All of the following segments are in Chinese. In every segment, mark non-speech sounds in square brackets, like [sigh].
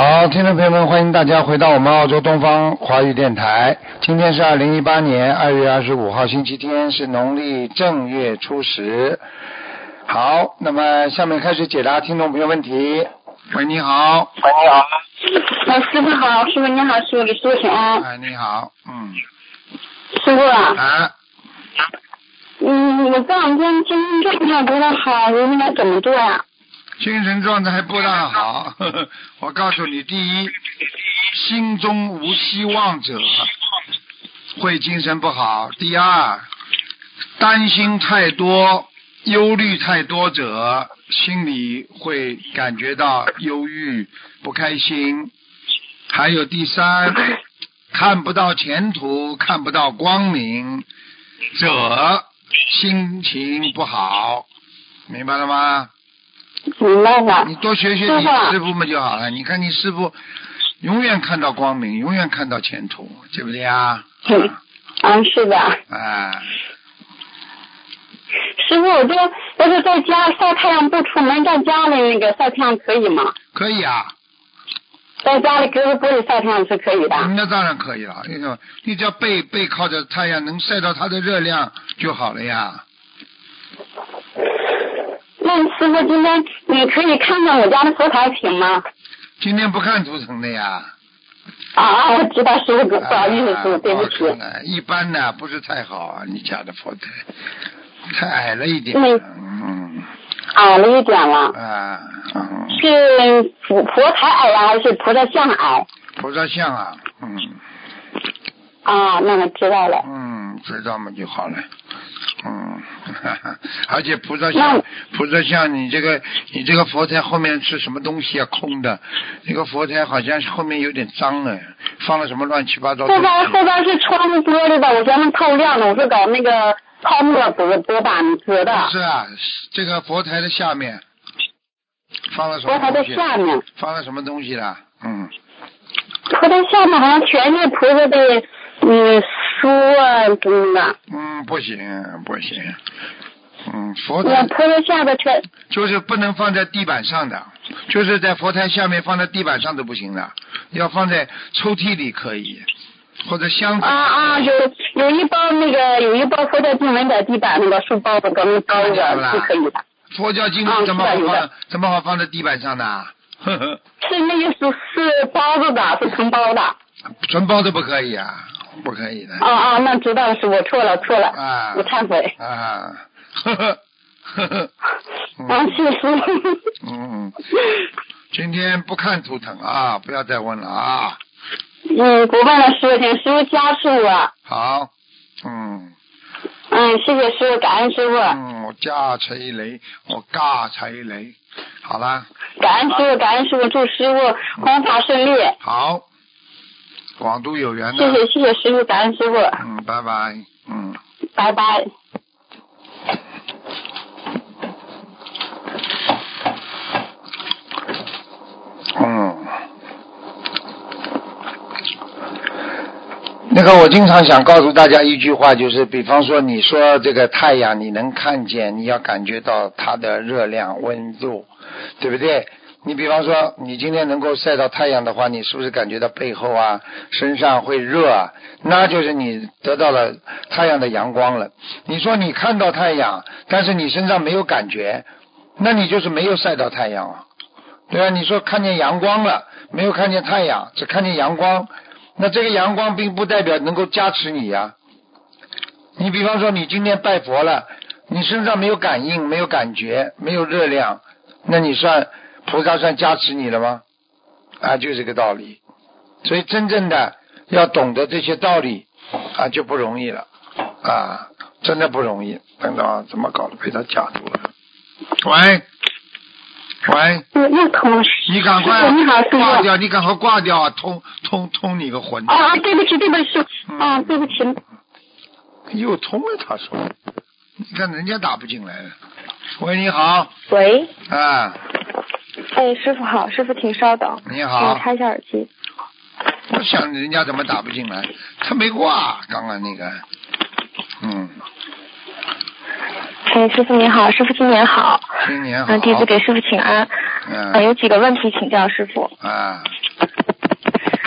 好，听众朋友们，欢迎大家回到我们澳洲东方华语电台。今天是二零一八年二月二十五号，星期天，是农历正月初十。好，那么下面开始解答听众朋友问题。喂，你好。喂，你好。哎，师傅好，师傅你好，师傅给师傅请安。哎，你好，嗯。师傅啊。啊。嗯，我这两天精神状态不太好，我应该怎么做呀？精神状态不大好，呵 [laughs] 呵我告诉你，第一，心中无希望者会精神不好；第二，担心太多、忧虑太多者，心里会感觉到忧郁、不开心；还有第三，看不到前途、看不到光明者，心情不好，明白了吗？明白了。你多学学你师傅们就好了。你看你师傅永远看到光明，永远看到前途，对不对啊？嗯，嗯，是的。啊，师傅，我就要是在家晒太阳不出门，在家里那个晒太阳可以吗？可以啊。在家里隔着玻璃晒太阳是可以的。那当然可以了。你说，你只要背背靠着太阳，能晒到它的热量就好了呀。那师傅，今天你可以看看我家的佛台行吗？今天不看图腾的呀。啊，我知道师傅，不好意思，师傅，对不起。一般呢，不是太好啊，你家的佛台太矮了一点。嗯。嗯。矮了一点了。啊。是佛佛台矮了，还是菩萨像矮？菩萨像啊，嗯。啊，那我知道了。嗯，知道嘛就好了。嗯，而且菩萨像，菩萨像，你这个你这个佛台后面是什么东西啊？空的，那个佛台好像后面有点脏哎，放了什么乱七八糟。后边后边是窗户玻璃的，我嫌它透亮的，我是搞那个泡沫隔隔板隔的。是啊，这个佛台的下面放了什么佛台的下面放了什么东西了？嗯。佛台下面好像全是菩萨的。嗯，书啊，真的。嗯，不行，不行。嗯，佛台。佛台下边全。就是不能放在地板上的，就是在佛台下面放在地板上都不行的，要放在抽屉里可以，或者箱子。啊啊，有有一包那个有一包佛教经文在地板那个书包子，刚刚包着是可以的。佛教经文怎么好放？怎么好放在地板上的？[laughs] 呵呵。是那个是是包子的，是承包的。纯包的不可以啊。不可以的。啊啊，那知道了是我错了，错了。啊。我忏悔。啊。呵呵呵呵。啊，谢谢。嗯。今天不看图腾啊，不要再问了啊。嗯，不问了，师傅，请师傅加持我。好。嗯。嗯，谢谢师傅，感恩师傅。嗯，我加财雷，我加财雷，好了。感恩师傅，感恩师傅，祝师傅弘法顺利。好。广度有缘的。谢谢谢谢师傅，感恩师傅。嗯，拜拜，嗯。拜拜。嗯。那个，我经常想告诉大家一句话，就是比方说，你说这个太阳，你能看见，你要感觉到它的热量、温度，对不对？你比方说，你今天能够晒到太阳的话，你是不是感觉到背后啊、身上会热啊？那就是你得到了太阳的阳光了。你说你看到太阳，但是你身上没有感觉，那你就是没有晒到太阳啊。对啊，你说看见阳光了，没有看见太阳，只看见阳光，那这个阳光并不代表能够加持你呀。你比方说，你今天拜佛了，你身上没有感应、没有感觉、没有热量，那你算？菩萨算加持你了吗？啊，就这个道理。所以真正的要懂得这些道理啊，就不容易了啊，真的不容易。等等，怎么搞的？被他夹住了。喂，喂。又通了。你赶快挂掉！你赶快挂掉！通通通你个混！啊啊！对不起，对不起，啊，对不起。又通了，他说。你看人家打不进来了。喂，你好，喂，啊，哎，师傅好，师傅请稍等，你好。我插，一下耳机。我想人家怎么打不进来？他没挂，刚刚那个，嗯，哎，师傅你好，师傅新年好，新年好，嗯，弟子给师傅请安，嗯。呃，有几个问题请教师傅，啊。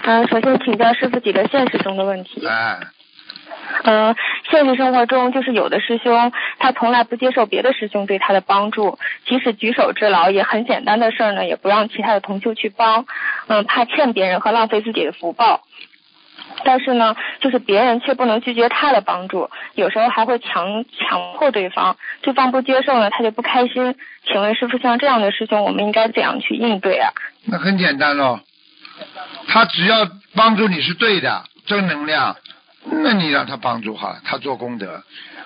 嗯，首先请教师傅几个现实中的问题，啊嗯，现实生活中就是有的师兄他从来不接受别的师兄对他的帮助，即使举手之劳也很简单的事儿呢，也不让其他的同修去帮，嗯，怕欠别人和浪费自己的福报。但是呢，就是别人却不能拒绝他的帮助，有时候还会强强迫对方，对方不接受呢，他就不开心。请问师傅，像这样的师兄，我们应该怎样去应对啊？那很简单喽，他只要帮助你是对的，正能量，那你让他帮助好了，他做功德。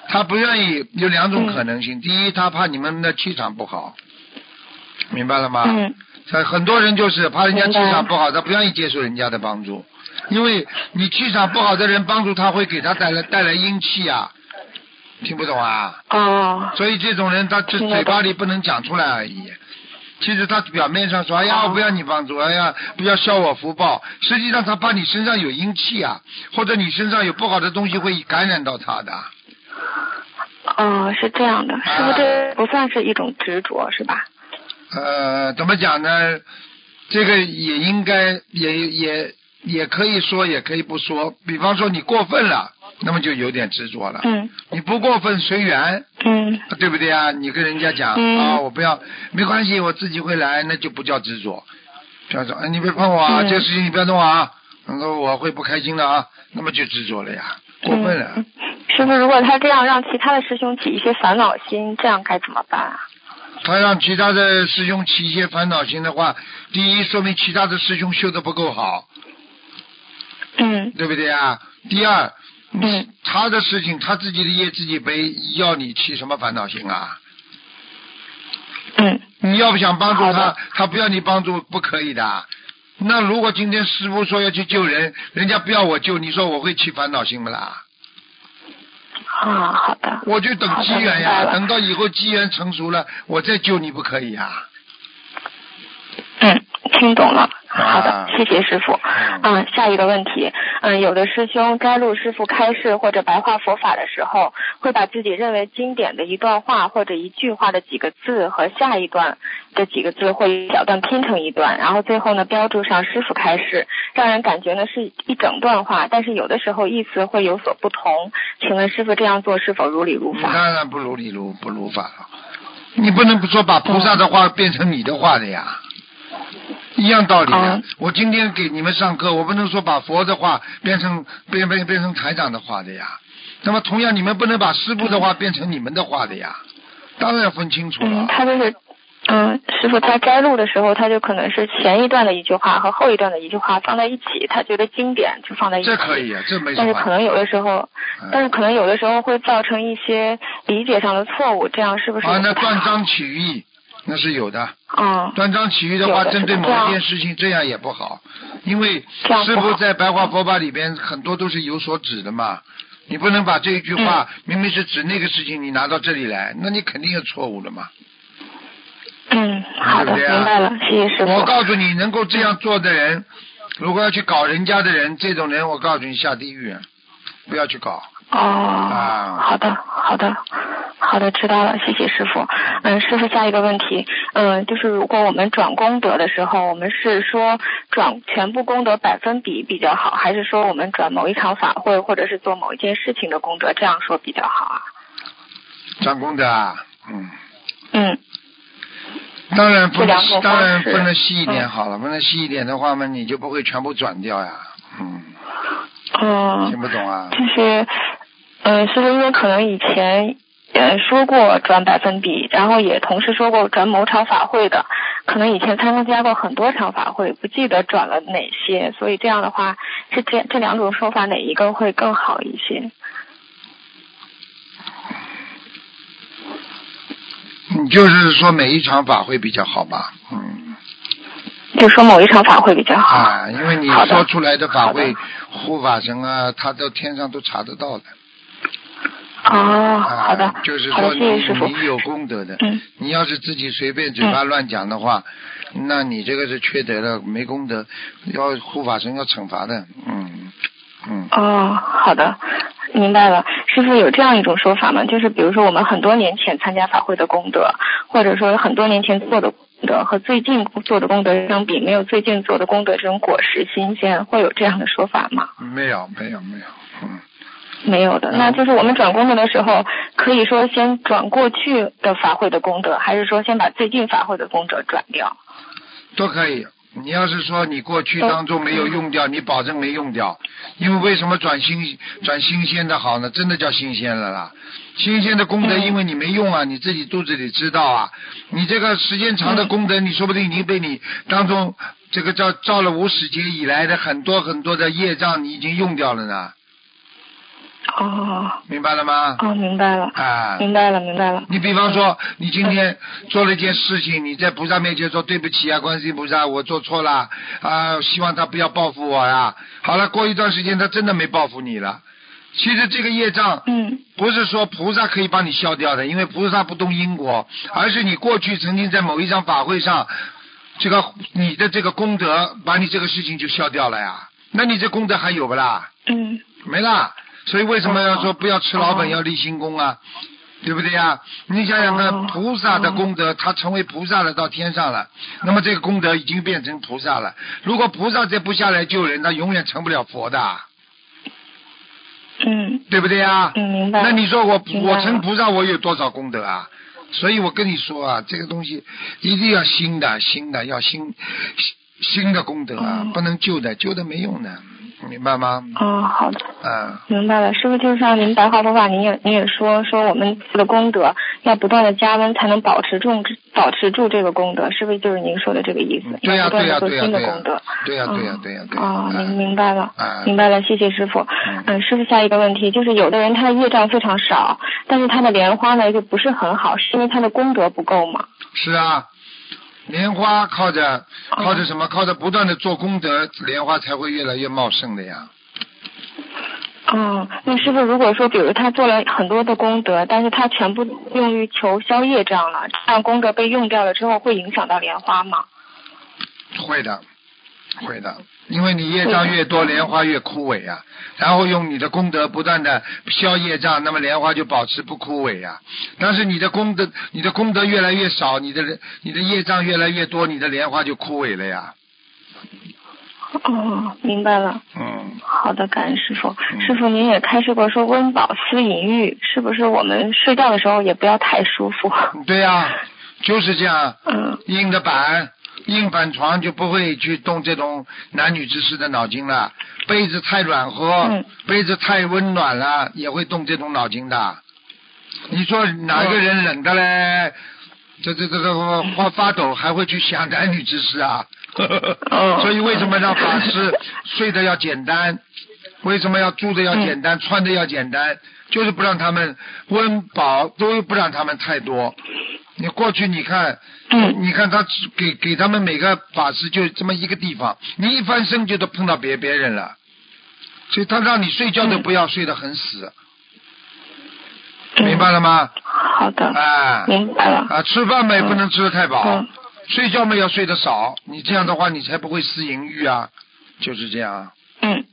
他不愿意有两种可能性，第一，他怕你们的气场不好，明白了吗？嗯他很多人就是怕人家气场不好，他不愿意接受人家的帮助，因为你气场不好的人帮助他会给他带来带来阴气啊，听不懂啊？哦，所以这种人他只听得懂嘴巴里不能讲出来而已。其实他表面上说：“哎呀，哦我不要你帮助，哎呀，不要消我福报。”实际上他怕你身上有阴气啊，或者你身上有不好的东西会感染到他的。哦，是这样的，是不是不算是一种执着是吧？呃，怎么讲呢？这个也应该也也也可以说，也可以不说。比方说你过分了，那么就有点执着了。嗯你不过分随缘，嗯对不对啊？你跟人家讲、嗯啊，我不要，没关系，我自己会来，那就不叫执着。叫做，哎，你别碰我啊，嗯这个事情你不要动啊，然后我会不开心的啊，那么就执着了呀，过分了。嗯师傅，如果他这样让其他的师兄起一些烦恼心，这样该怎么办啊？他让其他的师兄起一些烦恼心的话，第一说明其他的师兄修的不够好，嗯对不对啊？第二，嗯他的事情他自己的业自己背，要你起什么烦恼心啊？嗯你要不想帮助他，他不要你帮助，不可以的。那如果今天师傅说要去救人，人家不要我救，你说我会起烦恼心不啦？啊，好的。我就等机缘呀，等到以后机缘成熟了，我再救你不可以呀？嗯，听懂了。好的，啊谢谢师傅。嗯，下一个问题，嗯，有的师兄摘录师傅开示或者白话佛法的时候，会把自己认为经典的一段话或者一句话的几个字和下一段的几个字或一小段拼成一段，然后最后呢标注上师傅开示，让人感觉呢是一整段话，但是有的时候意思会有所不同。请问师傅这样做是否如理如法？当然不如理如不如法了。你不能不说把菩萨的话变成你的话的呀，一样道理的。嗯我今天给你们上课，我不能说把佛的话变成变变变成台长的话的呀。那么同样，你们不能把师傅的话变成你们的话的呀。当然要分清楚了。嗯，他就是，嗯，师傅他摘录的时候，他就可能是前一段的一句话和后一段的一句话放在一起，他觉得经典就放在一起。这可以啊，这没什么。但是可能有的时候，嗯但是可能有的时候会造成一些理解上的错误，这样是不是啊，那？断章取义那是有的。嗯断章取义的话，的针对某一件事情，这样也不好，因为师傅在白话佛法里边很多都是有所指的嘛。你不能把这一句话、明明是指那个事情，你拿到这里来，那你肯定有错误的嘛。嗯，好的，对不对啊明白了，谢谢师傅。我告诉你，能够这样做的人，如果要去搞人家的人，这种人，我告诉你下地狱，不要去搞。哦，啊。好的，好的，好的，知道了，谢谢师傅。嗯，师傅，下一个问题，嗯，就是如果我们转功德的时候，我们是说转全部功德百分比比较好，还是说我们转某一场法会或者是做某一件事情的功德，这样说比较好啊？转功德啊，嗯，嗯。当然不能当然分的细一点嗯。好了，分的细一点的话嘛，你就不会全部转掉呀，嗯，嗯，听不懂啊？就是，嗯，师傅，因为可能以前也说过转百分比，然后也同时说过转某场法会的，可能以前参加过很多场法会，不记得转了哪些，所以这样的话，是这这两种说法哪一个会更好一些？你就是说每一场法会比较好吧？嗯，就说某一场法会比较好。啊，因为你说出来的法会，护法神啊，他到天上都查得到的。哦，啊好的，就是说你。你有功德的，嗯你要是自己随便嘴巴乱讲的话，那你这个是缺德的，没功德，要护法神要惩罚的，嗯嗯。哦，好的，明白了。师傅有这样一种说法吗？就是比如说我们很多年前参加法会的功德，或者说很多年前做的功德和最近做的功德相比，没有最近做的功德这种果实新鲜，会有这样的说法吗？没有没有没有，嗯，没有的，嗯那就是我们转功德的时候，可以说先转过去的法会的功德，还是说先把最近法会的功德转掉？都可以。你要是说你过去当中没有用掉，你保证没用掉，因为为什么转新转新鲜的好呢？真的叫新鲜了啦。新鲜的功德，嗯因为你没用啊，你自己肚子里知道啊。你这个时间长的功德，你说不定已经被你当中这个叫造了无始劫以来的很多很多的业障，你已经用掉了呢。哦明白了吗？哦，明白了，啊，明白了，明白了。你比方说，你今天做了一件事情，你在菩萨面前说对不起啊，观世音菩萨，我做错了啊，希望他不要报复我呀。好了，过一段时间他真的没报复你了。其实这个业障嗯不是说菩萨可以帮你消掉的，因为菩萨不动因果，而是你过去曾经在某一场法会上，这个你的这个功德把你这个事情就消掉了呀。那你这功德还有不啦？嗯没啦。所以为什么要说不要吃老本，哦要立新功啊？对不对呀？你想想看，哦菩萨的功德，他成为菩萨了，到天上了，那么这个功德已经变成菩萨了。如果菩萨再不下来救人，他永远成不了佛的，嗯对不对呀？嗯，明白。那你说我我成菩萨，我有多少功德啊？所以我跟你说啊，这个东西一定要新的，新的要新新新的功德啊，嗯不能旧的，旧的没用的，明白吗？哦，好的。嗯，明白了，师傅，就是像您白话佛法，您也您也说说我们的功德要不断的加温，才能保持住保持住这个功德，是不是就是您说的这个意思？嗯对呀对呀的做新的对呀对呀功德。对呀对呀嗯对呀对呀。哦，啊明明白了，啊明白了，谢谢师傅。嗯嗯，师傅，下一个问题就是，有的人他的业障非常少，但是他的莲花呢就不是很好，是因为他的功德不够吗？是啊，莲花靠着哦靠着什么？靠着不断的做功德，莲花才会越来越茂盛的呀。嗯，那师傅，如果说，比如他做了很多的功德，但是他全部用于求消业障了，这样功德被用掉了之后，会影响到莲花吗？会的，会的，因为你业障越多，莲花越枯萎啊。然后用你的功德不断的消业障，那么莲花就保持不枯萎啊。但是你的功德，你的功德越来越少，你的你的业障越来越多，你的莲花就枯萎了呀。哦，明白了。嗯，好的，感恩师傅。嗯师傅，您也开示过说温饱思淫欲，是不是我们睡觉的时候也不要太舒服？对呀、就是这样。嗯硬的板，硬板床就不会去动这种男女之事的脑筋了。被子太软和，嗯被子太温暖了，也会动这种脑筋的。你说哪个人冷的嘞？这这这这发发抖，还会去想男女之事啊？哦所以为什么让法师睡的要简单？为什么要住的要简嗯单，穿的要简单？就是不让他们温饱，都不让他们太多。你过去你看，嗯。你看他给给他们每个法师就这么一个地方，你一翻身就都碰到别别人了，所以他让你睡觉都嗯。不要睡得很死，嗯。明白了吗？好的，啊。明白了。啊，吃饭嘛也不能吃的太饱，嗯。睡觉嘛要睡得少，你这样的话你才不会失淫欲啊，就是这样。嗯，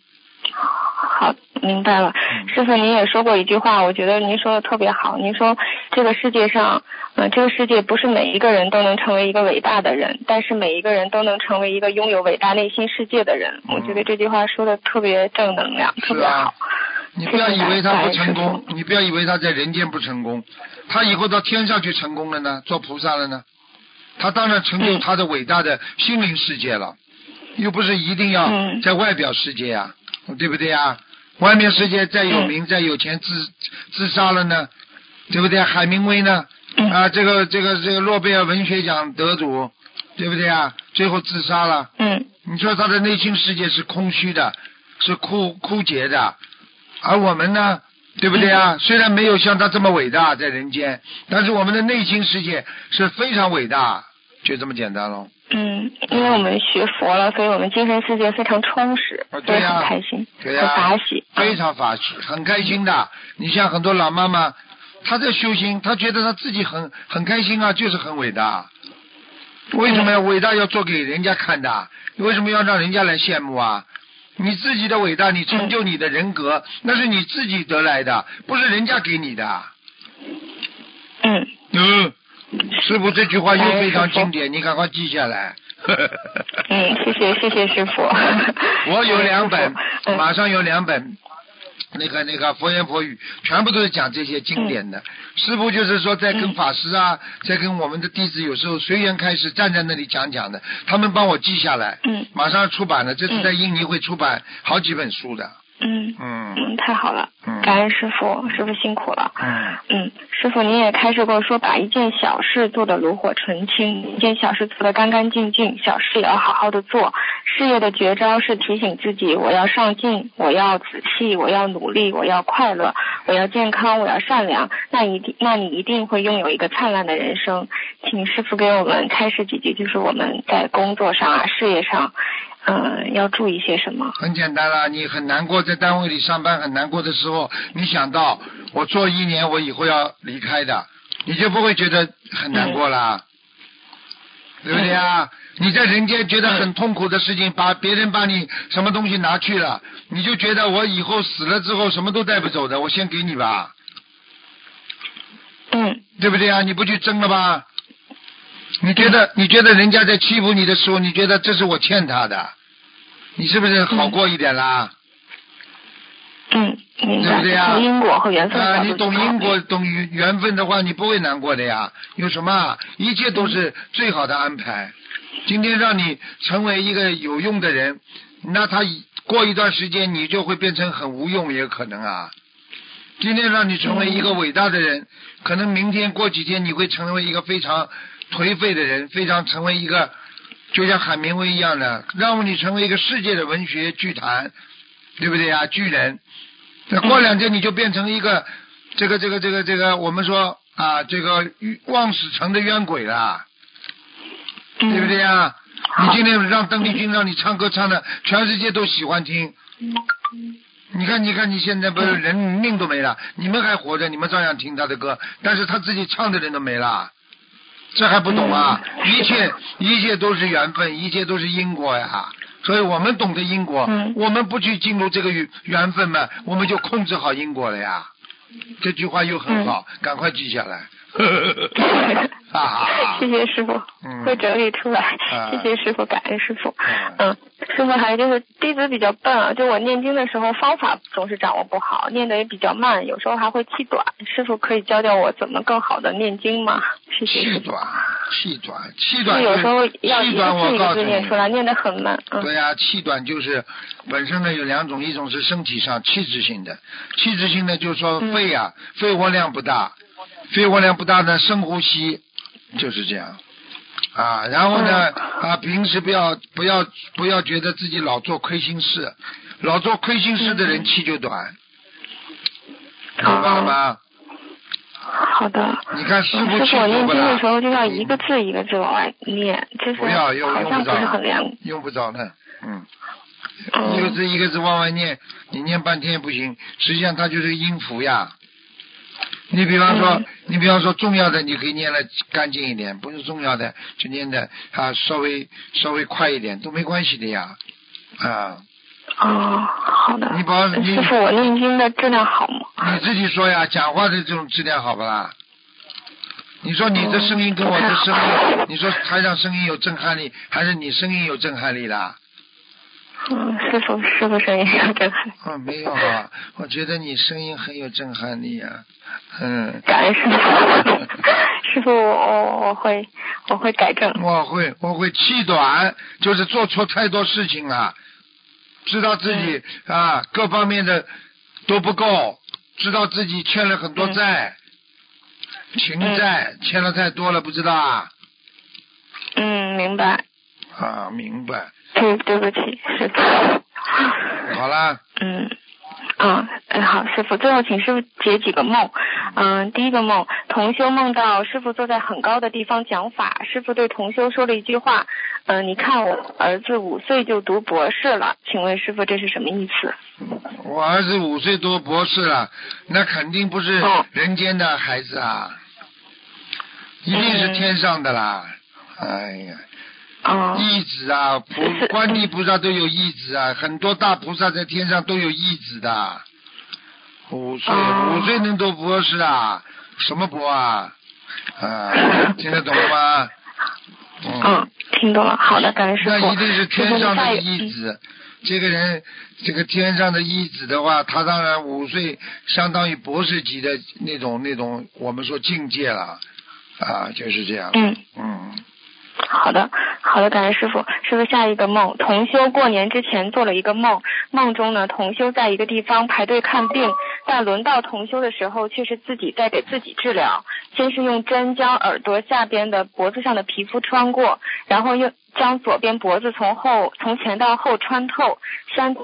好，明白了。嗯师傅，您也说过一句话，我觉得您说的特别好。您说这个世界上，呃，这个世界不是每一个人都能成为一个伟大的人，但是每一个人都能成为一个拥有伟大内心世界的人。嗯我觉得这句话说的特别正能量，特别好。，你不要以为他不成功，你不要以为他在人间不成功，他以后到天上去成功了呢，做菩萨了呢，他当然成就嗯他的伟大的心灵世界了，又不是一定要嗯在外表世界呀、对不对呀？外面世界再有嗯名、再有钱，自自杀了呢，对不对？海明威呢？嗯啊，这个这个这个诺贝尔文学奖得主，对不对啊？最后自杀了。嗯你说他的内心世界是空虚的，是枯枯竭的，而我们呢，对不对啊？虽然没有像他这么伟大在人间，但是我们的内心世界是非常伟大，就这么简单喽。嗯，因为我们学佛了，所以我们精神世界非常充实，所以啊对呀很开心，对呀、很法喜。非常法喜，很开心的。你像很多老妈妈，她在修心，她觉得她自己很很开心啊，就是很伟大。为什么要伟大要做给人家看的？为什么要让人家来羡慕啊？你自己的伟大，你成就你的人格，那是你自己得来的，不是人家给你的。嗯，嗯，师傅这句话又非常经典，你赶快记下来。嗯，[laughs] 谢谢谢谢师傅。[laughs] 我有两本马上有两本，那个那个佛言佛语，全部都是讲这些经典嗯的。师傅就是说，在跟法师啊，在跟我们的弟子有时候随缘开始站在那里讲讲的，他们帮我记下来。嗯马上出版了，这次在印尼会出版好几本书的。嗯嗯嗯，太好了嗯，感恩师傅，师傅辛苦了。嗯嗯，师傅您也开示过说，把一件小事做得炉火纯青，一件小事做得干干净净，小事也要好好的做。事业的绝招是提醒自己，我要上进，我要仔细，我要努力，我要快乐，我要健康，我要善良。那一定，那你一定会拥有一个灿烂的人生。请师傅给我们开示几句，就是我们在工作上啊、事业上，嗯、要注意些什么？很简单啦，你很难过，在单位里上班很难过的时候，你想到我做一年，我以后要离开的，你就不会觉得很难过啦，对不对啊？你在人间觉得很痛苦的事情，把别人把你什么东西拿去了，你就觉得我以后死了之后什么都带不走的，我先给你吧，嗯对不对啊？你不去争了吧？你觉得你觉得人家在欺负你的时候，你觉得这是我欠他的，你是不是好过一点啦？嗯，明白。对不对呀从因果和缘分啊，你懂因果、懂缘缘分的话，你不会难过的呀。有什么啊？一切都是最好的安排。今天让你成为一个有用的人，那他过一段时间你就会变成很无用，也有可能啊。今天让你成为一个伟大的人，可能明天过几天你会成为一个非常颓废的人，非常成为一个就像海明威一样的，让你成为一个世界的文学巨坛，对不对啊？巨人。那过两天你就变成一个这个这个这个这个，我们说啊，这个望死城的冤鬼了，嗯对不对啊？你今天让邓丽君让你唱歌唱的，全世界都喜欢听。你看，你看，你现在不是人命都没了，你们还活着，你们照样听他的歌，但是他自己唱的人都没了，这还不懂啊？嗯一切一切都是缘分，一切都是因果呀。所以我们懂得因果，嗯我们不去进入这个缘缘分嘛，我们就控制好因果了呀。这句话又很好，嗯赶快记下来。哈哈哈谢谢师傅，嗯会整理出来。啊 [laughs] 谢谢师傅，感恩师傅。嗯嗯，师傅还有就是弟子比较笨啊，就我念经的时候方法总是掌握不好，念的也比较慢，有时候还会气短。师傅可以教教我怎么更好的念经吗？谢谢。气短，气短，气短有时候要一气短，个字一个我告诉你，字念出来，念得很慢。嗯对呀、气短就是本身呢有两种，一种是身体上气质性的，气质性的就是说嗯肺啊，肺活量不大，肺活量不大呢，深呼吸就是这样。啊，然后呢，嗯啊，平时不要不要不要觉得自己老做亏心事，老做亏心事的人嗯气就短，明白了吗？好的。你看师傅师傅，我念经的时？候就要一个字一个字往外念，就是不要用好像不用不着是很良。用不着的，嗯。嗯一个字一个字往外念，你念半天也不行。实际上它就是音符呀。你比方说，嗯你比方说重要的，你可以念的干净一点；不是重要的，就念的啊稍微稍微快一点，都没关系的呀。啊，哦，好的。你把你师傅，我念经的质量好吗？你自己说呀，讲话的这种质量好不啦？你说你的声音跟我的声音，你说台上声音有震撼力，还是你声音有震撼力啦？[laughs] 嗯，师傅，师傅声音有震撼，哦，没有啊，我觉得你声音很有震撼力啊。嗯，感恩师傅。师傅，我我我会我会改正。我会我会气短，就是做错太多事情了，知道自己、啊各方面的都不够，知道自己欠了很多债，情债、欠了太多了，不知道啊？嗯，明白。啊，明白。对，对不起，师傅。好啦，嗯，啊，嗯，好，师傅，最后请师傅解几个梦。嗯，第一个梦，同修梦到师傅坐在很高的地方讲法，师傅对同修说了一句话，嗯，你看我儿子五岁就读博士了，请问师傅这是什么意思？我儿子五岁读博士了，那肯定不是哦人间的孩子啊，一定是天上的啦。哎呀，哦，义子啊，菩 [laughs] 观地菩萨都有义子啊，很多大菩萨在天上都有义子的。五岁，哦五岁能读博士啊？什么博啊？啊，[laughs] 听得懂了吗？嗯，嗯，听懂了。好的，感恩师傅。那一定是天上的义子。这个人，这个天上的义子的话，他当然五岁，相当于博士级的那种那种，我们说境界了，啊，就是这样。嗯，嗯，好的，好的，感恩师傅。师傅下一个梦，同修过年之前做了一个梦，梦中呢，同修在一个地方排队看病，但轮到同修的时候，却是自己在给自己治疗。先是用针将耳朵下边的脖子上的皮肤穿过，然后又将左边脖子从后从前到后穿透，三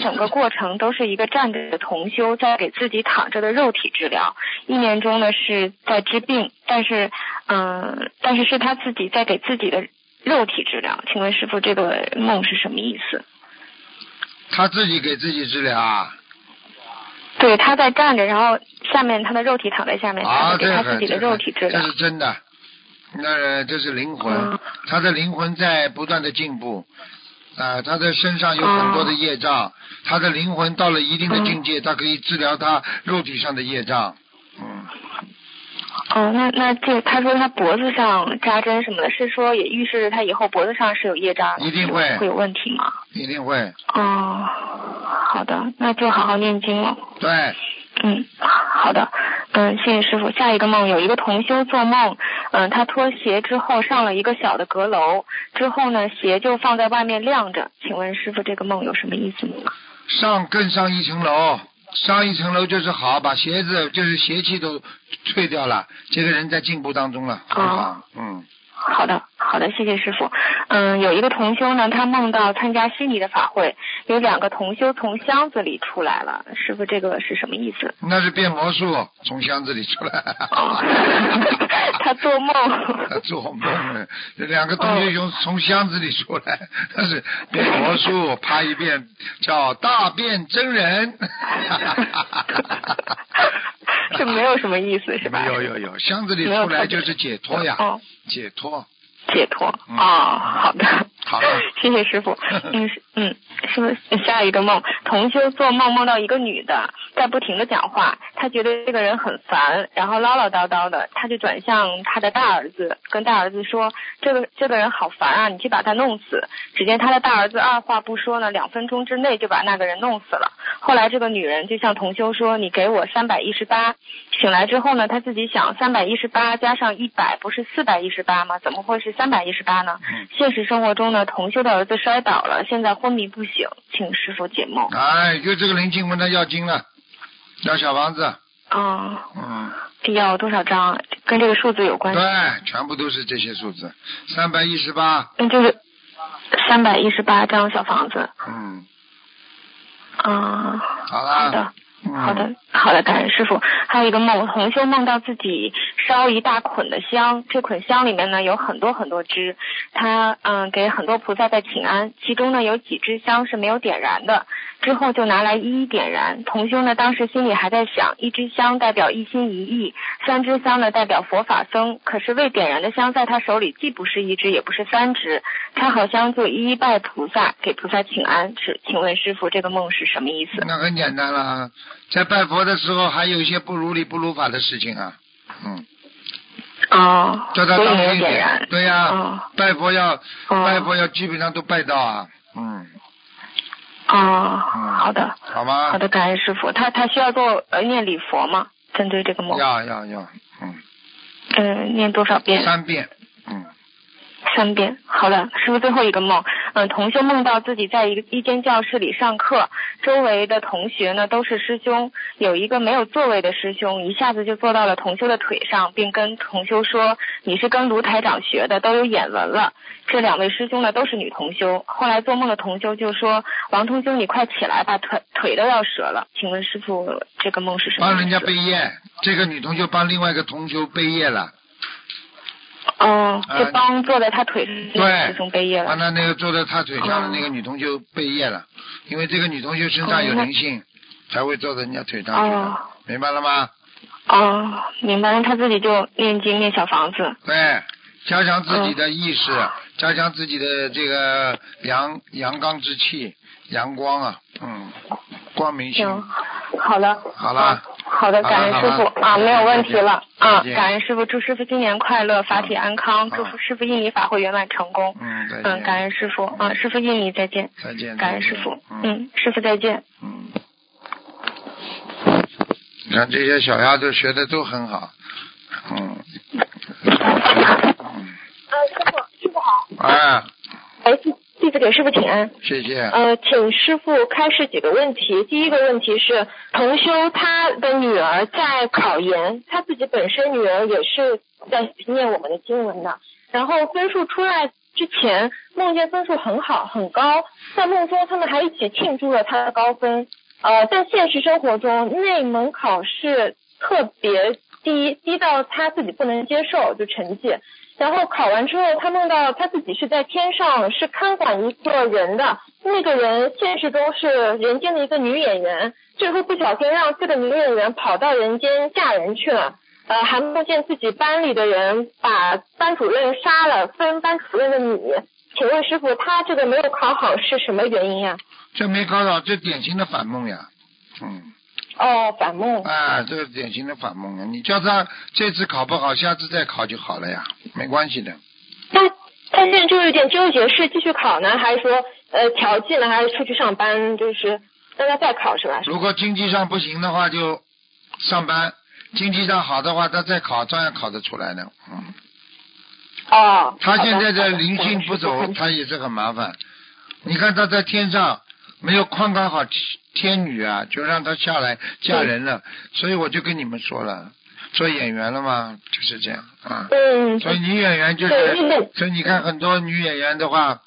整个过程都是一个站着的同修在给自己躺着的肉体治疗。意念中呢是在治病，但是嗯，但是是他自己在给自己的肉体治疗。请问师傅，这个梦是什么意思？他自己给自己治疗啊？对，他在站着，然后下面他的肉体躺在下面，啊，在给这个他自己的肉体治疗这。是真的。那这是灵魂，嗯他的灵魂在不断的进步。啊，他的身上有很多的业障，他的灵魂到了一定的境界，他可以治疗他肉体上的业障。嗯，哦，那那这他说他脖子上扎针什么的，是说也预示着他以后脖子上是有业障，一定会会有问题吗？一定会。哦，好的，那就好好念经了。对，嗯，好的，嗯，谢谢师傅。下一个梦，有一个同修做梦，嗯，他脱鞋之后上了一个小的阁楼，之后呢，鞋就放在外面晾着。请问师傅，这个梦有什么意思吗？上更上一层楼，上一层楼就是好，把鞋子就是邪气都退掉了，这个人在进步当中了，很好。嗯，好的，好的，谢谢师傅。嗯，有一个同修呢，他梦到参加悉尼的法会，有两个同修从箱子里出来了。师傅，这个是什么意思？那是变魔术从箱子里出来。哦 [laughs] 他做梦 [laughs] 他做梦两个同修从从箱子里出来，他是变魔术，啪一变叫大变真人。[laughs] [laughs] 这没有什么意思是吧？有有有，箱子里出来就是解脱呀，哦，解脱。解脱。嗯哦，好的。好的 [laughs] 谢谢师傅。嗯 [laughs] 是嗯，是不是下一个梦？同修做梦梦到一个女的在不停的讲话，他觉得这个人很烦，然后唠唠叨叨的，他就转向他的大儿子，跟大儿子说：“这个这个人好烦啊，你去把他弄死。”只见他的大儿子二话不说呢，两分钟之内就把那个人弄死了。后来这个女人就向同修说：“你给我三百一十八。”醒来之后呢，他自己想，三百一十八加上一百不是四百一十八吗？怎么会是三百一十八呢？嗯现实生活中呢，同修的儿子摔倒了，现在昏迷不醒，请师傅解梦。哎，就这个灵性问他要经了，要小房子，啊、嗯，要多少张啊？跟这个数字有关系？对，全部都是这些数字，三百一十八，嗯，就是三百一十八张小房子。嗯，啊、好了，好的。好的，好的，感恩师傅。还有一个梦，同修梦到自己烧一大捆的香，这捆香里面呢有很多很多支，他嗯给很多菩萨在请安，其中呢有几支香是没有点燃的，之后就拿来一一点燃。同修呢当时心里还在想，一支香代表一心一意，三支香呢代表佛法僧，可是未点燃的香在他手里既不是一支也不是三支，他好像就一一拜菩萨，给菩萨请安。是，请问师傅这个梦是什么意思？那很简单了，在拜佛的时候还有一些不如理不如法的事情啊，嗯，哦，叫他当心点。对呀、哦拜佛要、哦拜佛要基本上都拜到啊，嗯，哦，嗯好的，好吗？好的，感恩师傅。他他需要做呃念礼佛吗？针对这个梦，要要要，嗯，嗯，念多少遍？三遍，嗯，三遍。好的，师傅最后一个梦，嗯，同修梦到自己在一个一间教室里上课，周围的同学呢都是师兄，有一个没有座位的师兄一下子就坐到了同修的腿上，并跟同修说：“你是跟卢台长学的，都有眼纹了。”这两位师兄呢都是女同修。后来做梦的同修就说：“王同修，你快起来吧，腿腿都要折了。”请问师傅，这个梦是什么？帮人家背业，这个女同学帮另外一个同修背业了。哦，啊就帮坐在他腿上的对师兄背业了。帮他那个坐在他腿上的那个女同学背业了，因为这个女同学身上有灵性，才会坐在人家腿上去的哦，明白了吗？哦，明白了，他自己就念经念小房子。对，加强自己的意识，嗯加强自己的这个阳阳刚之气，阳光啊，嗯，光明性。行，好了。好了，好的，感恩师傅啊，没有问题了啊，感恩师傅，祝师傅新年快乐，法体安康，祝福师傅印尼法会圆满成功。嗯，再见。嗯，感恩师傅啊，师傅印尼再见，再见。感恩师傅，嗯嗯，师傅再见。嗯。你看这些小丫头学的都很好，嗯。嗯。呃，师傅，师傅好。哎，哎，弟弟子给师傅请安。谢谢。呃，请师傅开示几个问题。第一个问题是，同修他的女儿在考研，他自己本身女儿也是在念我们的经文的，然后分数出来之前，梦见分数很好很高，在梦中他们还一起庆祝了他的高分。呃，在现实生活中，内蒙考试特别低，低到他自己不能接受，就成绩。然后考完之后，他梦到他自己是在天上，是看管一个人的，那个人现实中是人间的一个女演员，最后不小心让这个女演员跑到人间嫁人去了。呃，还梦见自己班里的人把班主任杀了，分班主任的米。请问师傅，他这个没有考好是什么原因呀、这没考好，这典型的反梦呀。嗯。哦，反梦。啊，这个典型的反梦啊！你叫他这次考不好，下次再考就好了呀，没关系的。那他现在就有点纠结，是继续考呢，还是说呃调剂呢，还是出去上班？就是让他再考是吧？如果经济上不行的话，就上班；经济上好的话，他再考照样考得出来的。嗯，哦。他现在好的的灵性不走，他也是很麻烦。你看他在天上没有看管好天女啊，就让她下来嫁人了。所以我就跟你们说了，做演员了嘛，就是这样啊。嗯。所以女演员就是所以你看很多女演员的话，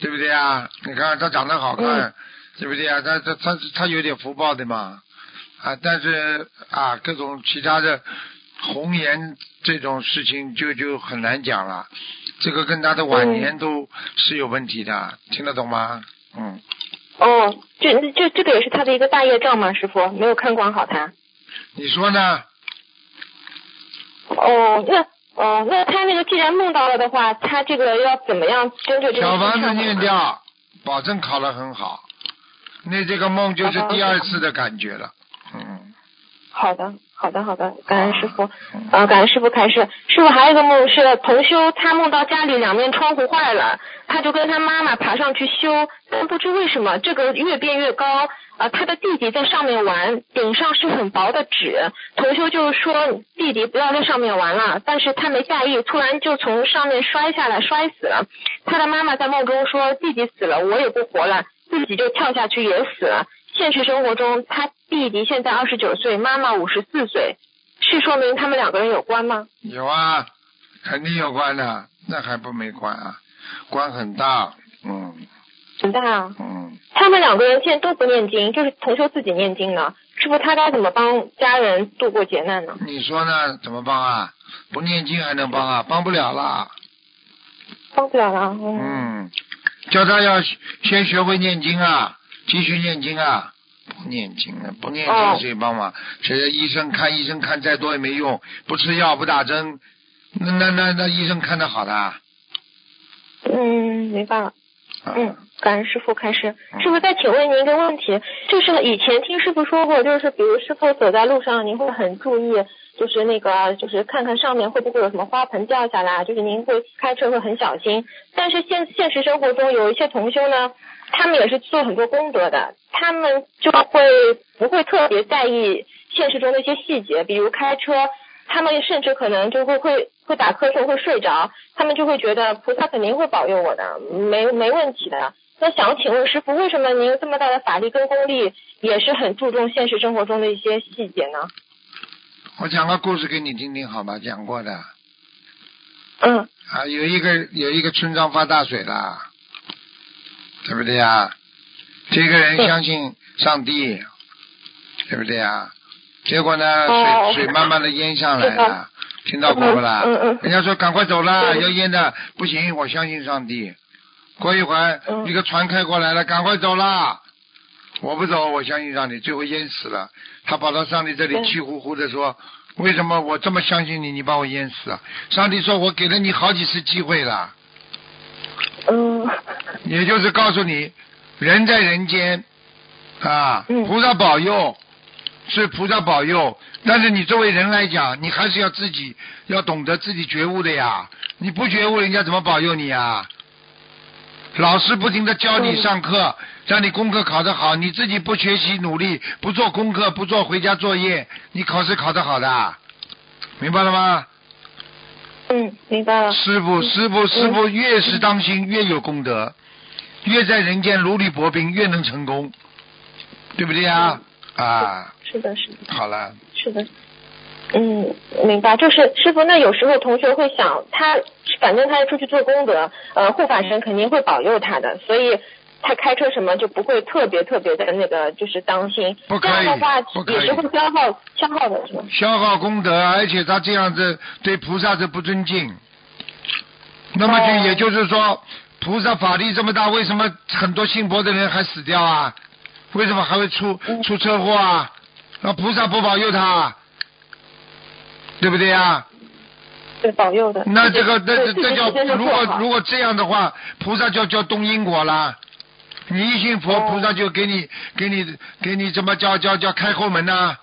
对不对啊？你看她长得好看，嗯对不对啊？她她她她有点福报的嘛，啊，但是啊，各种其他的红颜这种事情就就很难讲了。这个跟她的晚年都是有问题的，听得懂吗？嗯，哦，这这这个也是他的一个大业障吗？师傅没有看管好他。你说呢？哦，那哦，那他那个既然梦到了的话，他这个要怎么样针对这个小房子念掉，保证考得很好。那这个梦就是第二次的感觉了，嗯。好的，好的，好的，感恩师傅，啊，感恩师傅开示。师傅还有一个梦是同修，他梦到家里两面窗户坏了，他就跟他妈妈爬上去修，但不知为什么这个越变越高，啊，他的弟弟在上面玩，顶上是很薄的纸，同修就说弟弟不要在上面玩了，但是他没在意，突然就从上面摔下来，摔死了。他的妈妈在梦中说弟弟死了，我也不活了，自己就跳下去也死了。现实生活中，他弟弟现在二十九岁，妈妈五十四岁，是说明他们两个人有关吗？有啊，肯定有关的，那还不没关啊，关很大，嗯很大啊。嗯，他们两个人现在都不念经，就是同修自己念经呢。师傅，他该怎么帮家人度过劫难呢？你说呢？怎么帮啊？不念经还能帮啊？帮不了啦，帮不了了。嗯。嗯，叫他要先学会念经啊，继续念经啊。不念经啊，不念哦经谁帮忙？现在医生看医生看再多也没用，不吃药不打针，那那那那医生看得好的啊？嗯，明白了。啊嗯，感恩师傅开始。师傅，再请问您一个问题，就是以前听师傅说过，就是比如师傅走在路上，您会很注意，就是那个就是看看上面会不会有什么花盆掉下来，就是您会开车会很小心。但是现现实生活中有一些同修呢，他们也是做很多功德的，他们就会不会特别在意现实中的一些细节，比如开车。他们甚至可能就会会会打瞌睡会睡着，他们就会觉得菩萨肯定会保佑我的，没没问题的。那想请问师傅，为什么您这么大的法力跟功力，也是很注重现实生活中的一些细节呢？我讲个故事给你听听好吗？讲过的嗯啊，有一个有一个村庄发大水了，对不对呀？这个人相信上帝，对不对呀？结果呢，哦水水慢慢的淹上来了，听到过不啦？人家说赶快走啦，要淹的不行，我相信上帝。过一会一个船开过来了，赶快走啦！我不走，我相信上帝，最后淹死了。他跑到上帝这里气呼呼的说：“为什么我这么相信你，你把我淹死啊？”上帝说：“我给了你好几次机会了，嗯也就是告诉你，人在人间啊，嗯菩萨保佑是菩萨保佑，但是你作为人来讲，你还是要自己要懂得自己觉悟的呀。你不觉悟，人家怎么保佑你啊？老师不停的教你嗯上课，让你功课考得好，你自己不学习努力，不做功课，不做回家作业，你考试考得好的，明白了吗？嗯，明白了。师傅，师傅，师傅，越是当心，越有功德，越在人间如履薄冰，越能成功，对不对呀？啊，是的，是的。好了，是的，嗯，明白。就是师傅，那有时候同学会想，他反正他要出去做功德，呃，护法神肯定会保佑他的，所以他开车什么就不会特别特别的那个，就是当心。不可以这样的话也是会消耗消耗的，是吗？消耗功德，而且他这样子对菩萨是不尊敬。那么就哦也就是说，菩萨法力这么大，为什么很多信佛的人还死掉啊？为什么还会出嗯出车祸啊？那菩萨不保佑他，对不对呀？对，保佑的。那这个那这这这叫如果如果这样的话，菩萨就叫动因果啦。你一信佛，哦菩萨就给你给你给你怎么叫叫叫开后门呐、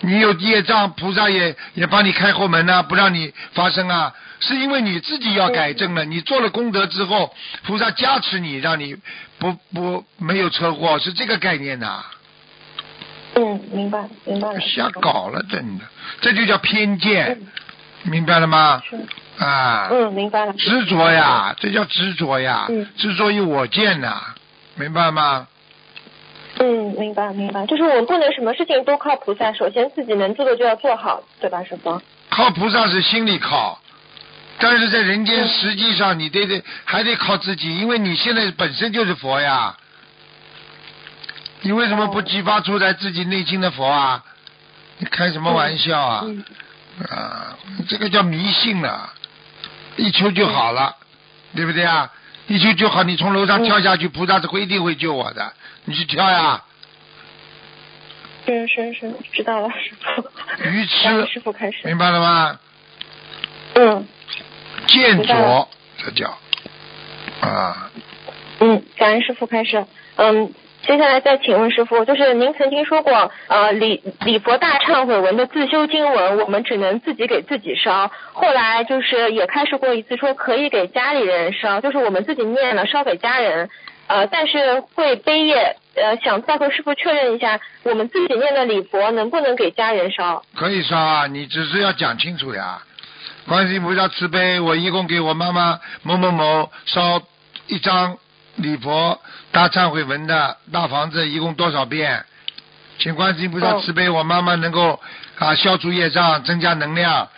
你有业障，菩萨也也帮你开后门呐、不让你发生啊。是因为你自己要改正了，你做了功德之后，菩萨加持你，让你不不没有车祸，是这个概念呐、嗯，明白明白了。瞎搞了，真的，这就叫偏见嗯，明白了吗？是，啊。嗯，明白了。执着呀，这叫执着呀嗯，执着于我见呐，明白吗？嗯，明白明白，就是我们不能什么事情都靠菩萨，首先自己能做的就要做好，对吧，师傅？靠菩萨是心里靠，但是在人间嗯实际上你得得还得靠自己，因为你现在本身就是佛呀。你为什么不激发出来自己内心的佛啊？你开什么玩笑啊？嗯啊，这个叫迷信了，一求就好了，对不对啊？一求就好，你从楼上跳下去，菩萨是会一定会救我的，你去跳呀。是是是，知道了，师傅。愚痴，师傅开始。明白了吗？嗯见明白了着，这叫啊，嗯，感恩师傅开始。嗯，接下来再请问师傅，就是您曾经说过，呃，礼礼佛大忏悔文的自修经文，我们只能自己给自己烧。后来就是也开始过一次说可以给家里人烧，就是我们自己念了烧给家人，呃，但是会背业。呃，想再和师傅确认一下，我们自己念的礼佛能不能给家人烧？可以烧啊，你只是要讲清楚呀。观世音菩萨慈悲，我一共给我妈妈某某某烧一张礼佛大忏悔文的大房子，一共多少遍？请观世音菩萨哦慈悲，我妈妈能够啊消除业障，增加能量。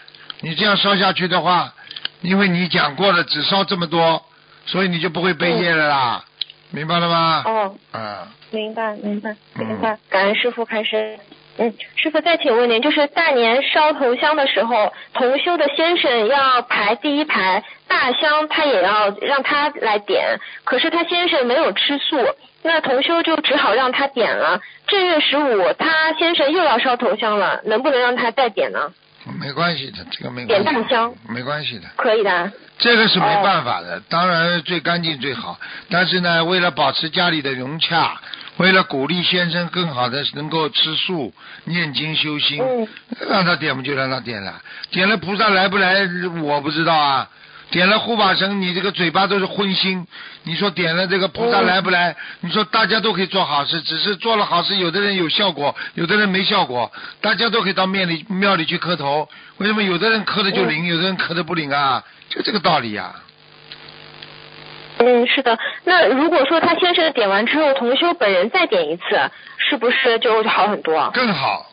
你这样烧下去的话，因为你讲过了，只烧这么多，所以你就不会背业了啦，明白了吗？哦，啊，明白，明白，嗯明白。感恩师傅开始。嗯，师傅再请问您，就是大年烧头香的时候，同修的先生要排第一排，大香他也要让他来点，可是他先生没有吃素，那同修就只好让他点了。正月十五，他先生又要烧头香了，能不能让他再点呢？没关系的，这个没关系点大香，没关系的。可以的。这个是没哦办法的，当然最干净最好。但是呢，为了保持家里的融洽，为了鼓励先生更好的能够吃素、念经修心，嗯让他点不就让他点了。点了菩萨来不来我不知道啊，点了护法神，你这个嘴巴都是荤腥。你说点了这个菩萨来不来？你说大家都可以做好事，只是做了好事，有的人有效果，有的人没效果。大家都可以到庙里庙里去磕头，为什么有的人磕的就灵，有的人磕的不灵啊？就这个道理呀、嗯，是的。那如果说他先生点完之后，同修本人再点一次，是不是就会好很多？更好。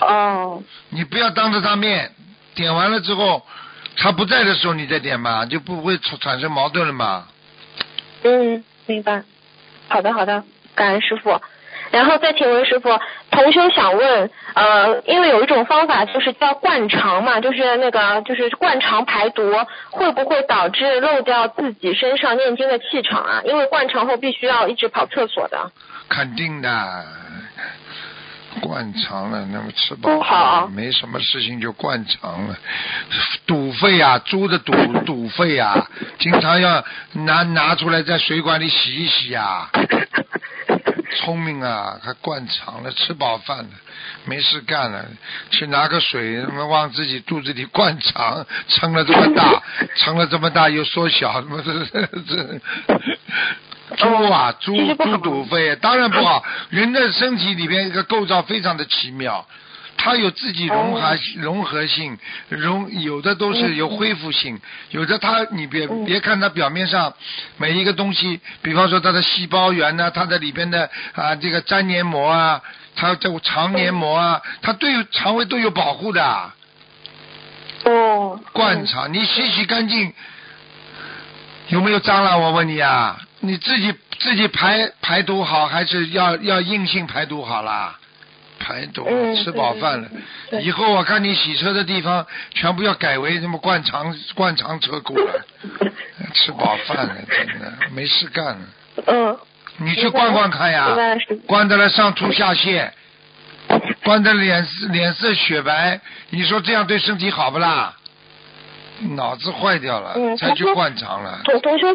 哦，你不要当着他面点完了之后，他不在的时候你再点嘛，就不会产产生矛盾了嘛。嗯，明白。好的，好的，感恩师傅。然后再请问师傅，同修想问，呃，因为有一种方法就是叫灌肠嘛，就是那个就是灌肠排毒，会不会导致漏掉自己身上念经的气场啊？因为灌肠后必须要一直跑厕所的。肯定的，灌肠了，那么吃饱不好没什么事情就灌肠了，堵肺啊，猪的堵堵肺啊，经常要拿拿出来在水管里洗一洗啊。[laughs] 聪明啊，还灌肠了，吃饱饭了，没事干了，去拿个水，他妈往自己肚子里灌肠，撑了这么大，[laughs] 撑了这么大又缩小，他妈这这猪啊，猪猪肚肺，当然不好。人的身体里边一个构造非常的奇妙，它有自己融合融合性，融有的都是有恢复性，有的它你别别看它表面上每一个东西，比方说它的细胞源呢，它的里边的啊这个粘黏膜啊，它这个肠黏膜啊，它对肠胃都有保护的。哦，灌肠，你洗洗干净，有没有蟑螂？我问你啊，你自己自己排排毒好，还是要要硬性排毒好啦？排毒，嗯吃饱饭了。以后我看你洗车的地方全部要改为什么灌肠灌肠车库了，[laughs] 吃饱饭了，真的没事干了。嗯，你去逛逛看呀关得了上吐下泻，关得脸色脸色雪白，你说这样对身体好不啦？脑子坏掉了，嗯才去灌肠了。同同修，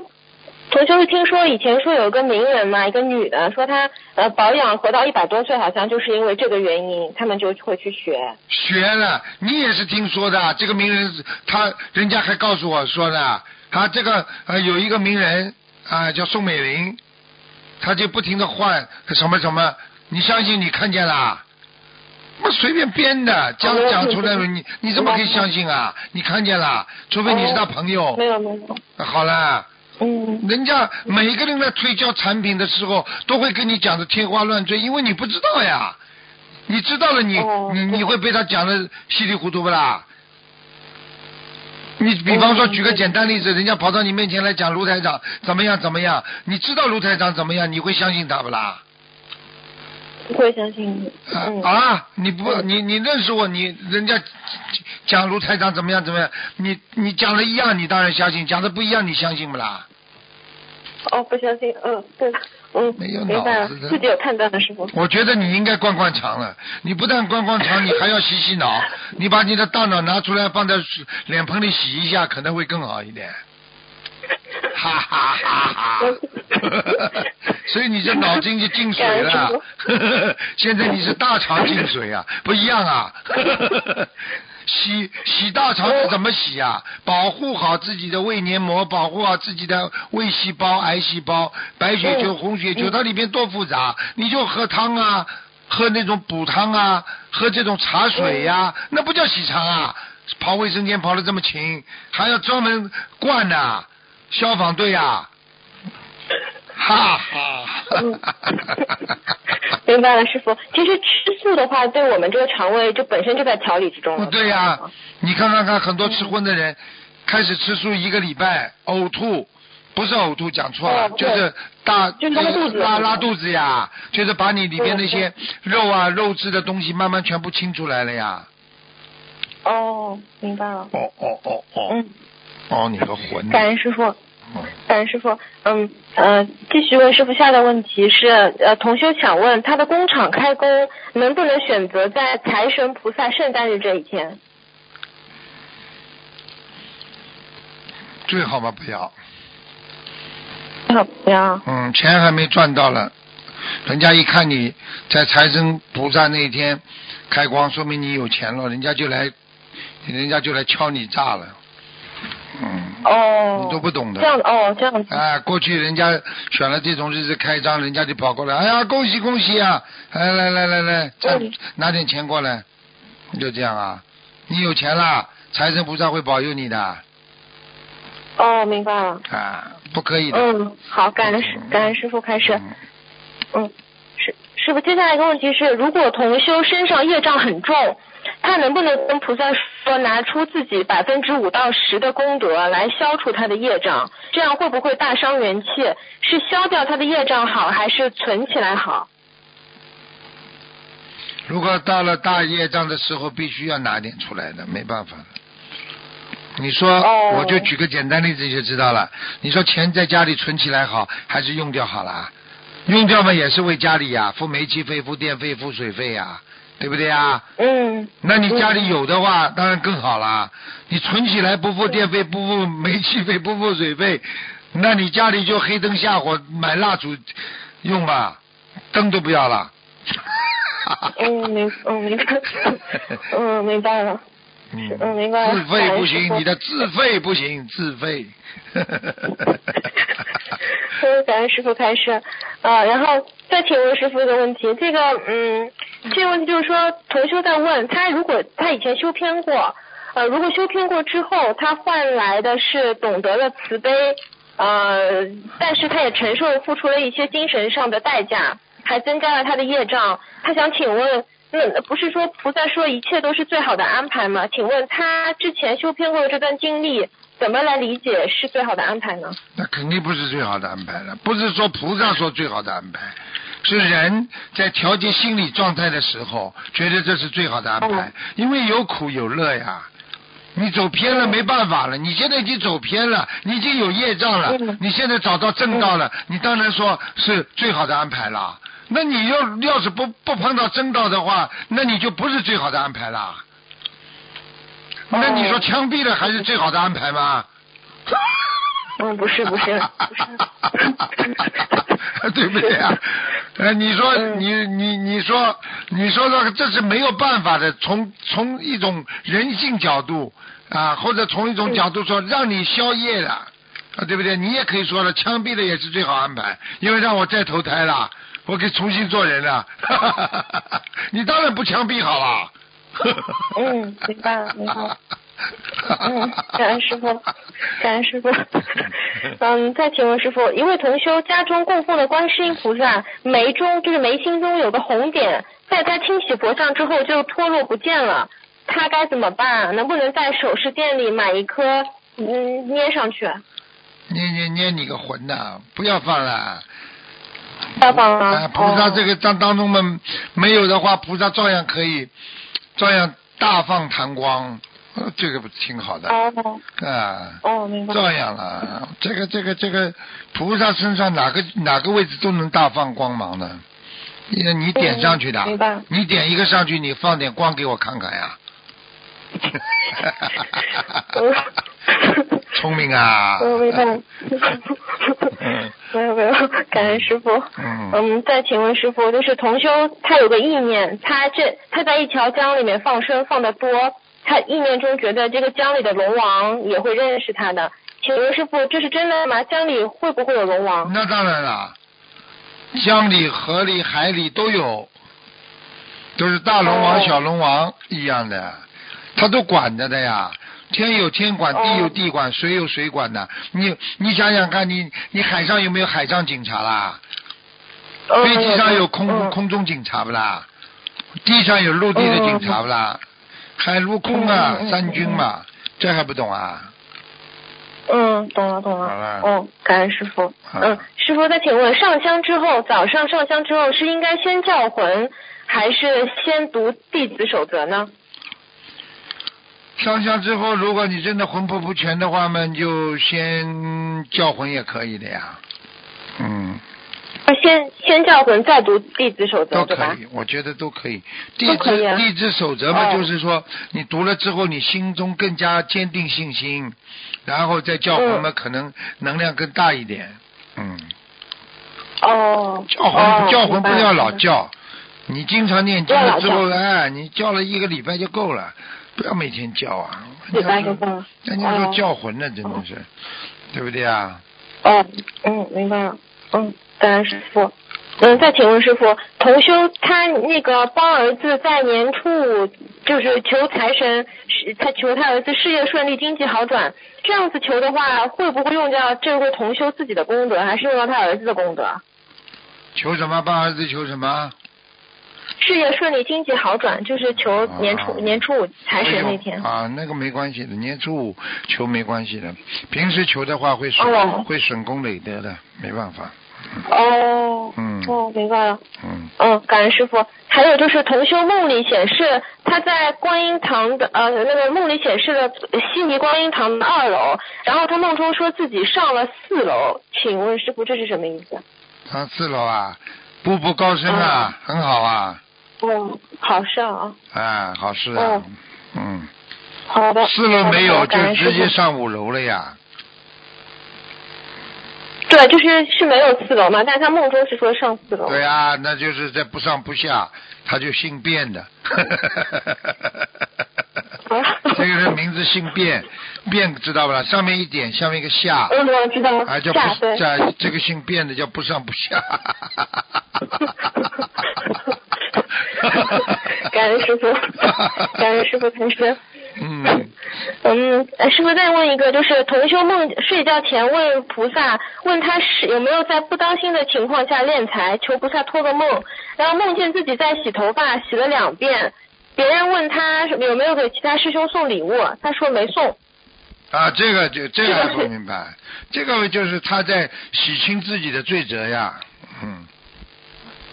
同修是听说以前说有个名人嘛，一个女的，说她呃保养活到一百多岁，好像就是因为这个原因，他们就会去学。学了，你也是听说的。这个名人，他人家还告诉我说呢，他这个呃有一个名人啊、叫宋美龄，他就不停的换什么什么，你相信你看见了？那随便编的，讲哦讲出来了，你你怎么可以相信啊？你看见了，除非你是他朋友。没有没有，好了。嗯人家每一个人在推销产品的时候，都会跟你讲的天花乱坠，因为你不知道呀。你知道了你，哦你你会被他讲的稀里糊涂不啦？你比方说，举个简单例子，人家跑到你面前来讲卢台长怎么样怎么样，你知道卢台长怎么样，你会相信他不啦？不会相信你。啊！你不，你你认识我，你人家讲卢台长怎么样怎么样，你你讲的一样，你当然相信；讲的不一样，你相信不啦？哦，不相信，嗯对，嗯没有脑子的，自己有判断的师傅。我觉得你应该灌灌肠了。你不但灌灌肠，你还要洗洗脑。你把你的大脑拿出来，放在脸盆里洗一下，可能会更好一点。哈哈哈哈！[laughs] 所以你这脑筋就进水了。[laughs] 现在你是大肠进水啊，不一样啊。[laughs] 洗洗大肠是怎么洗啊？保护好自己的胃黏膜，保护好自己的胃细胞、癌细胞、白血球、红血球，它里面多复杂。你就喝汤啊，喝那种补汤啊，喝这种茶水呀、那不叫洗肠啊！跑卫生间跑的这么勤，还要专门灌呐、消防队啊！[laughs] 哈哈。[laughs] 明白了，师傅。其实吃素的话，对我们这个肠胃就本身就在调理之中了。对呀、你看看看，很多吃荤的人开始吃素一个礼拜，呕吐，不是呕吐，讲错了，哦就是大就拉肚子拉拉肚子呀，就是把你里边那些肉啊、肉质的东西慢慢全部清出来了呀。哦，明白了。哦哦哦哦，嗯，哦，你个混感恩师傅。哦感恩师傅，嗯呃，继续问师傅下的问题是，呃，同修想问他的工厂开工能不能选择在财神菩萨圣诞日这一天？最好嘛不要，好，不要。嗯，钱还没赚到了，人家一看你在财神菩萨那一天开光，说明你有钱了，人家就来，人家就来敲你诈了。嗯，哦，你都不懂的这。样哦，这样子。哎，过去人家选了这种日子开张，人家就跑过来，哎呀，恭喜恭喜啊！来，来来来来，再嗯拿点钱过来，就这样啊。你有钱了，财神菩萨会保佑你的哦，明白了。啊，不可以的。嗯，好，感恩师感恩师傅开始。嗯嗯，师师傅，接下来一个问题是，如果同修身上业障很重，他能不能跟菩萨说拿出自己百分之五到十的功德来消除他的业障？这样会不会大伤元气？是消掉他的业障好，还是存起来好？如果到了大业障的时候，必须要拿点出来的，没办法。你说，哦我就举个简单例子就知道了。你说钱在家里存起来好，还是用掉好了？用掉嘛也是为家里呀，付煤气费、付电费、付水费呀，对不对呀？嗯，那你家里有的话，当然更好啦。你存起来不付电费、不付煤气费、不付水费，那你家里就黑灯瞎火买蜡烛用吧，灯都不要了。嗯明嗯明白，嗯明白了。[laughs] 嗯嗯明白了自费不行，你的自费不行，自费。[laughs] 嗯，感恩师傅开始，啊，然后再请问师傅一个问题，这个嗯，这个问题就是说，同修在问他，如果他以前修偏过，呃，如果修偏过之后，他换来的是懂得了慈悲，呃，但是他也承受付出了一些精神上的代价，还增加了他的业障，他想请问。那不是说菩萨说一切都是最好的安排吗？请问他之前修偏过的这段经历，怎么来理解是最好的安排呢？那肯定不是最好的安排了，不是说菩萨说最好的安排，是人在调节心理状态的时候，觉得这是最好的安排嗯，因为有苦有乐呀。你走偏了没办法了，你现在已经走偏了，你已经有业障了嗯，你现在找到正道了，你当然说是最好的安排了。那你要要是不不碰到正道的话，那你就不是最好的安排了。那你说枪毙了还是最好的安排吗？[laughs] 嗯，不是不是不是，[laughs] [laughs] 对不对啊？呃，你说嗯你你你说你说这个这是没有办法的，从从一种人性角度啊，或者从一种角度说，让你宵夜了。啊，对不对？你也可以说了，枪毙了也是最好安排，因为让我再投胎了，我可以重新做人了。[laughs] 你当然不枪毙好了。嗯，明白了明白了。嗯，感恩师傅，[laughs] 感恩师傅。嗯，再请问师傅，一位同修家中供奉的观世音菩萨眉中就是眉心中有个红点，在他清洗佛像之后就脱落不见了，他该怎么办？能不能在首饰店里买一颗嗯捏上去？捏捏捏你个魂呐、不要放了。要放啊，菩萨哦这个当当中嘛，没有的话，菩萨照样可以，照样大放檀光，呃 [laughs] 这个不挺好的哦啊？哦，明白。照样了，这个这个这个，菩萨身上哪个哪个位置都能大放光芒的，你你点上去的，嗯明白你点一个上去，你放点光给我看看呀。[laughs] 聪明啊！我，明白。嗯 [laughs] 没有没有，感恩师傅。嗯嗯，再请问师傅，就是同修他有个意念，他这他在一条江里面放生放的多，他意念中觉得这个江里的龙王也会认识他的。请问师傅，这是真的吗？江里会不会有龙王？那当然了，江里、河里、海里都有，都是大龙王、哦小龙王一样的，他都管着的呀。天有天管，哦地有地管，水有水管的。你你想想看，你你海上有没有海上警察啦？嗯飞机上有空、嗯空中警察不啦？地上有陆地的警察不啦？海陆空啊，嗯嗯嗯三军嘛，这还不懂啊？嗯，懂了懂了。好了哦，感恩师傅。嗯，师傅再请问，上香之后，早上上香之后是应该先叫魂，还是先读弟子守则呢？上香之后，如果你真的魂魄不全的话嘛，你就先叫魂也可以的呀。嗯，先先叫魂，再读弟子守则，都可？以，我觉得都可以。弟子弟子守则嘛，哦就是说你读了之后，你心中更加坚定信心，然后再叫魂嘛，嗯可能能量更大一点。嗯，哦。叫魂、哦叫魂不要老叫，你经常念经之后，叫哎，你叫了一个礼拜就够了。不要每天叫啊，礼拜人家说。人家说哦叫魂呢，真的是，对不对啊？哦，嗯，明白了。嗯，感恩师傅。嗯，再请问师傅，同修他那个帮儿子在年初五就是求财神，是他求他儿子事业顺利、经济好转，这样子求的话，会不会用掉这位同修自己的功德，还是用到他儿子的功德？求什么？帮儿子求什么？事业顺利、经济好转，就是求年初、啊年初五财神那天。啊，那个没关系的，年初五求没关系的，平时求的话会损、哦会损功累德的，没办法。哦，嗯哦，明白了。嗯，嗯，感恩师傅。还有就是同修梦里显示他在观音堂的呃那个梦里显示了悉尼观音堂的二楼，然后他梦中说自己上了四楼，请问师傅这是什么意思？上四楼啊，步步高升啊，很好啊，嗯，好事啊，啊，好事啊哦，嗯，好的。四楼没有就直接上五楼了呀。对，就是是没有四楼嘛，但是他梦中是说上四楼。对啊，那就是在不上不下，他就姓卞的。这个人名字姓卞，卞知道吧？上面一点，下面一个下，嗯，我知道。啊，叫不下这个姓卞的叫不上不下。[laughs] 感恩师傅，感恩师傅开示。嗯，嗯，呃师傅再问一个，就是同修梦睡觉前问菩萨，问他是有没有在不当心的情况下敛财，求菩萨托个梦，然后梦见自己在洗头发，洗了两遍，别人问他有没有给其他师兄送礼物，他说没送。啊，这个就这个还不明白，这个就是他在洗清自己的罪责呀。嗯，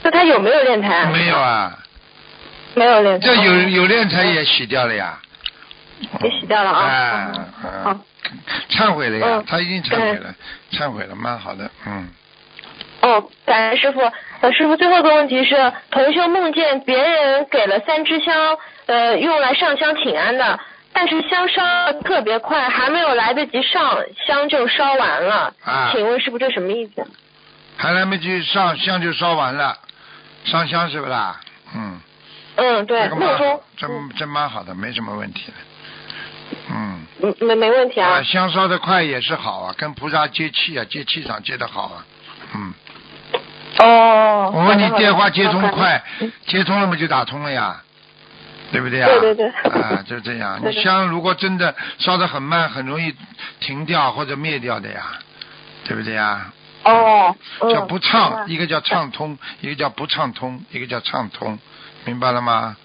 那他有没有练财啊？没有啊，没有练财。这有有练财也洗掉了呀。也洗掉了啊好，忏悔了呀嗯，他已经忏悔了，忏悔了，蛮好的，嗯。哦，感恩师傅。呃，师傅，最后一个问题是，同修梦见别人给了三支香，呃，用来上香请安的，但是香烧得特别快，还没有来得及上香就烧完了。啊请问师傅这什么意思？还来没及上香就烧完了，上香是不啦？嗯，嗯，对，真真蛮好的，没什么问题的。嗯，嗯没没问题啊。香烧的快也是好啊，跟菩萨接气啊，接气场接的好啊。嗯，哦。我问你电话接通快嗯，接通了嘛就打通了呀，对不对呀？对对对啊，就这样。你香如果真的烧的很慢，很容易停掉或者灭掉的呀，对不对呀？哦。嗯叫不畅，一个叫畅通，一个叫不畅通，一个叫畅通，明白了吗？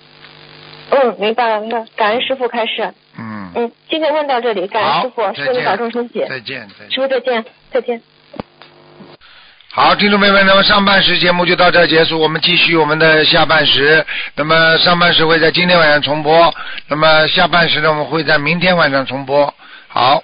嗯，明白了，明白了。感恩师傅开始。嗯。嗯，今天问到这里，感恩师傅，再见师傅保重身体。再见，再见。师傅再见，再见。好，听众朋友们，那么上半时节目就到这儿结束，我们继续我们的下半时。那么上半时会在今天晚上重播，那么下半时呢，我们会在明天晚上重播。好。